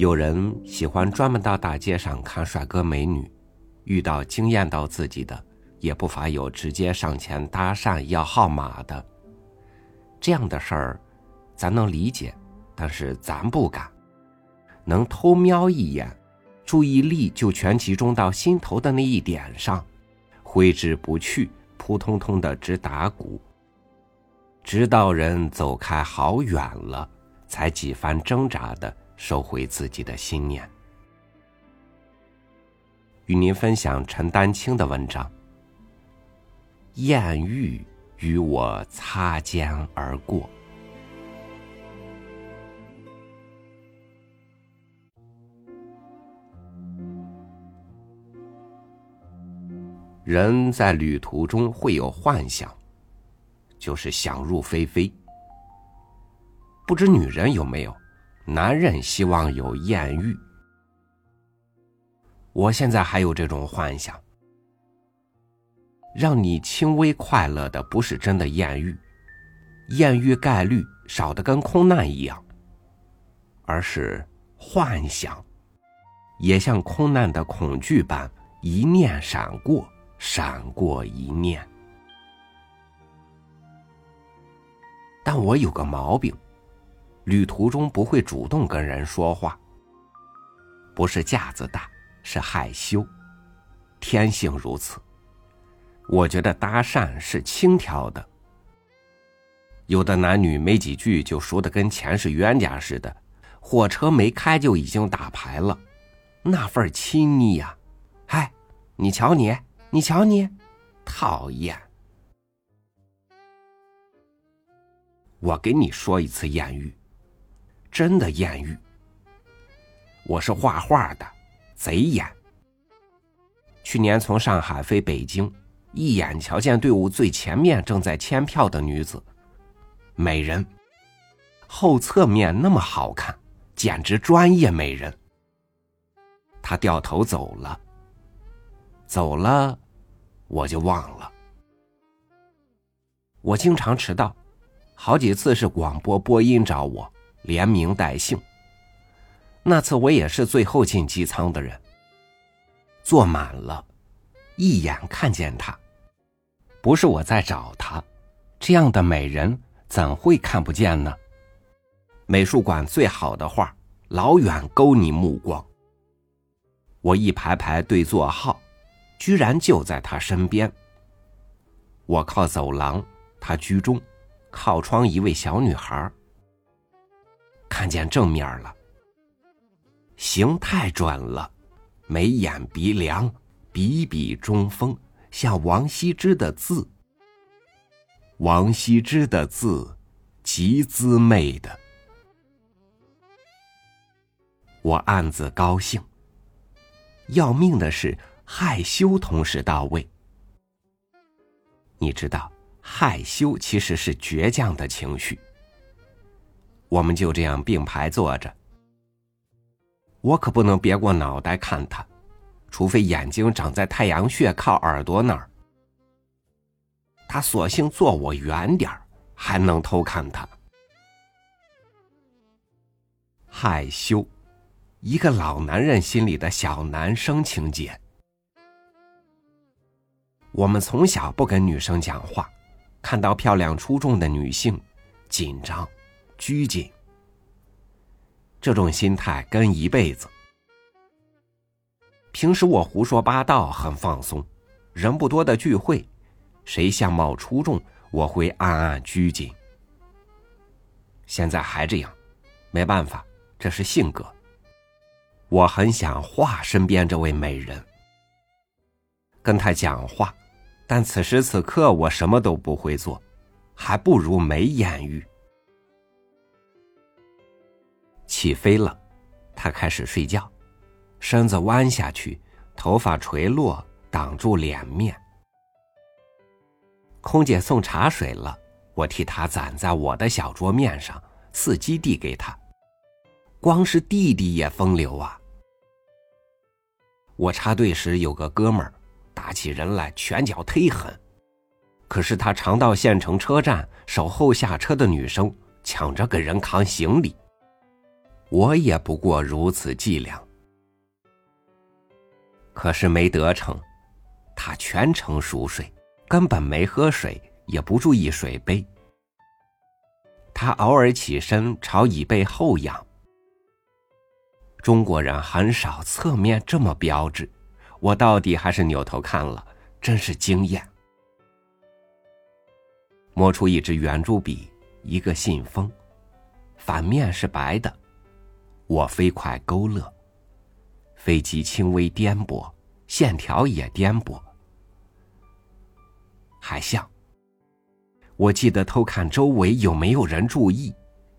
有人喜欢专门到大街上看帅哥美女，遇到惊艳到自己的，也不乏有直接上前搭讪要号码的。这样的事儿，咱能理解，但是咱不敢。能偷瞄一眼，注意力就全集中到心头的那一点上，挥之不去，扑通通的直打鼓。直到人走开好远了，才几番挣扎的。收回自己的心念。与您分享陈丹青的文章。艳遇与我擦肩而过。人在旅途中会有幻想，就是想入非非。不知女人有没有？男人希望有艳遇，我现在还有这种幻想。让你轻微快乐的不是真的艳遇，艳遇概率少的跟空难一样，而是幻想，也像空难的恐惧般一念闪过，闪过一念。但我有个毛病。旅途中不会主动跟人说话，不是架子大，是害羞，天性如此。我觉得搭讪是轻佻的，有的男女没几句就熟的跟前世冤家似的，火车没开就已经打牌了，那份亲昵呀！嗨，你瞧你，你瞧你，讨厌！我给你说一次艳遇。真的艳遇。我是画画的，贼眼。去年从上海飞北京，一眼瞧见队伍最前面正在签票的女子，美人，后侧面那么好看，简直专业美人。她掉头走了，走了，我就忘了。我经常迟到，好几次是广播播音找我。连名带姓。那次我也是最后进机舱的人，坐满了，一眼看见他，不是我在找他，这样的美人怎会看不见呢？美术馆最好的画，老远勾你目光。我一排排对座号，居然就在他身边。我靠走廊，他居中，靠窗一位小女孩。看见正面了，形太准了，眉眼鼻梁，笔笔中锋，像王羲之的字。王羲之的字，极滋媚的。我暗自高兴。要命的是，害羞同时到位。你知道，害羞其实是倔强的情绪。我们就这样并排坐着，我可不能别过脑袋看他，除非眼睛长在太阳穴靠耳朵那儿。他索性坐我远点儿，还能偷看他。害羞，一个老男人心里的小男生情节。我们从小不跟女生讲话，看到漂亮出众的女性，紧张。拘谨，这种心态跟一辈子。平时我胡说八道，很放松；人不多的聚会，谁相貌出众，我会暗暗拘谨。现在还这样，没办法，这是性格。我很想画身边这位美人，跟她讲话，但此时此刻我什么都不会做，还不如没艳遇。起飞了，他开始睡觉，身子弯下去，头发垂落，挡住脸面。空姐送茶水了，我替他攒在我的小桌面上，伺机递给他。光是弟弟也风流啊！我插队时有个哥们儿，打起人来拳脚忒狠，可是他常到县城车站守候下车的女生，抢着给人扛行李。我也不过如此伎俩。可是没得逞，他全程熟睡，根本没喝水，也不注意水杯。他偶尔起身朝椅背后仰。中国人很少侧面这么标致，我到底还是扭头看了，真是惊艳。摸出一支圆珠笔，一个信封，反面是白的。我飞快勾勒，飞机轻微颠簸，线条也颠簸，还像。我记得偷看周围有没有人注意，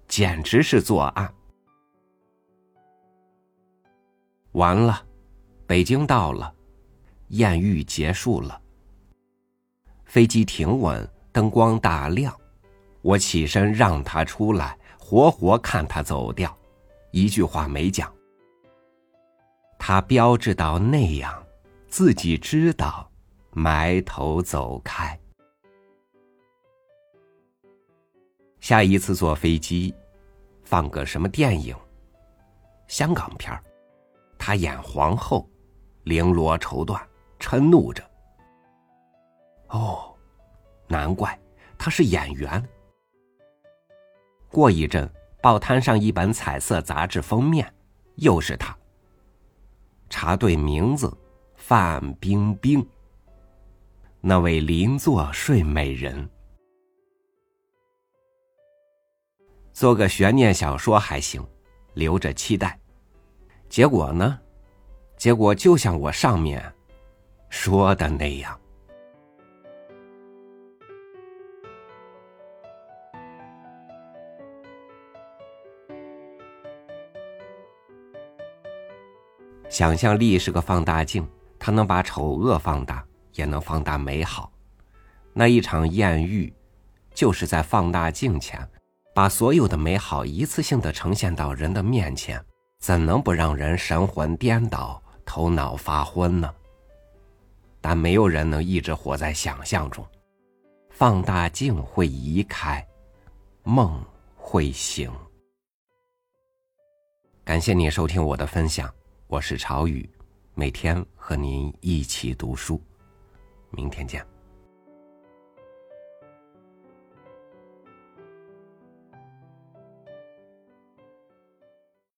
简直是作案。完了，北京到了，艳遇结束了。飞机停稳，灯光大亮，我起身让他出来，活活看他走掉。一句话没讲，他标志到那样，自己知道，埋头走开。下一次坐飞机，放个什么电影？香港片儿，他演皇后，绫罗绸缎，嗔怒着。哦，难怪他是演员。过一阵。报摊上一本彩色杂志封面，又是他。查对名字，范冰冰。那位邻座睡美人。做个悬念小说还行，留着期待。结果呢？结果就像我上面说的那样。想象力是个放大镜，它能把丑恶放大，也能放大美好。那一场艳遇，就是在放大镜前，把所有的美好一次性的呈现到人的面前，怎能不让人神魂颠倒、头脑发昏呢？但没有人能一直活在想象中，放大镜会移开，梦会醒。感谢你收听我的分享。我是朝雨，每天和您一起读书，明天见。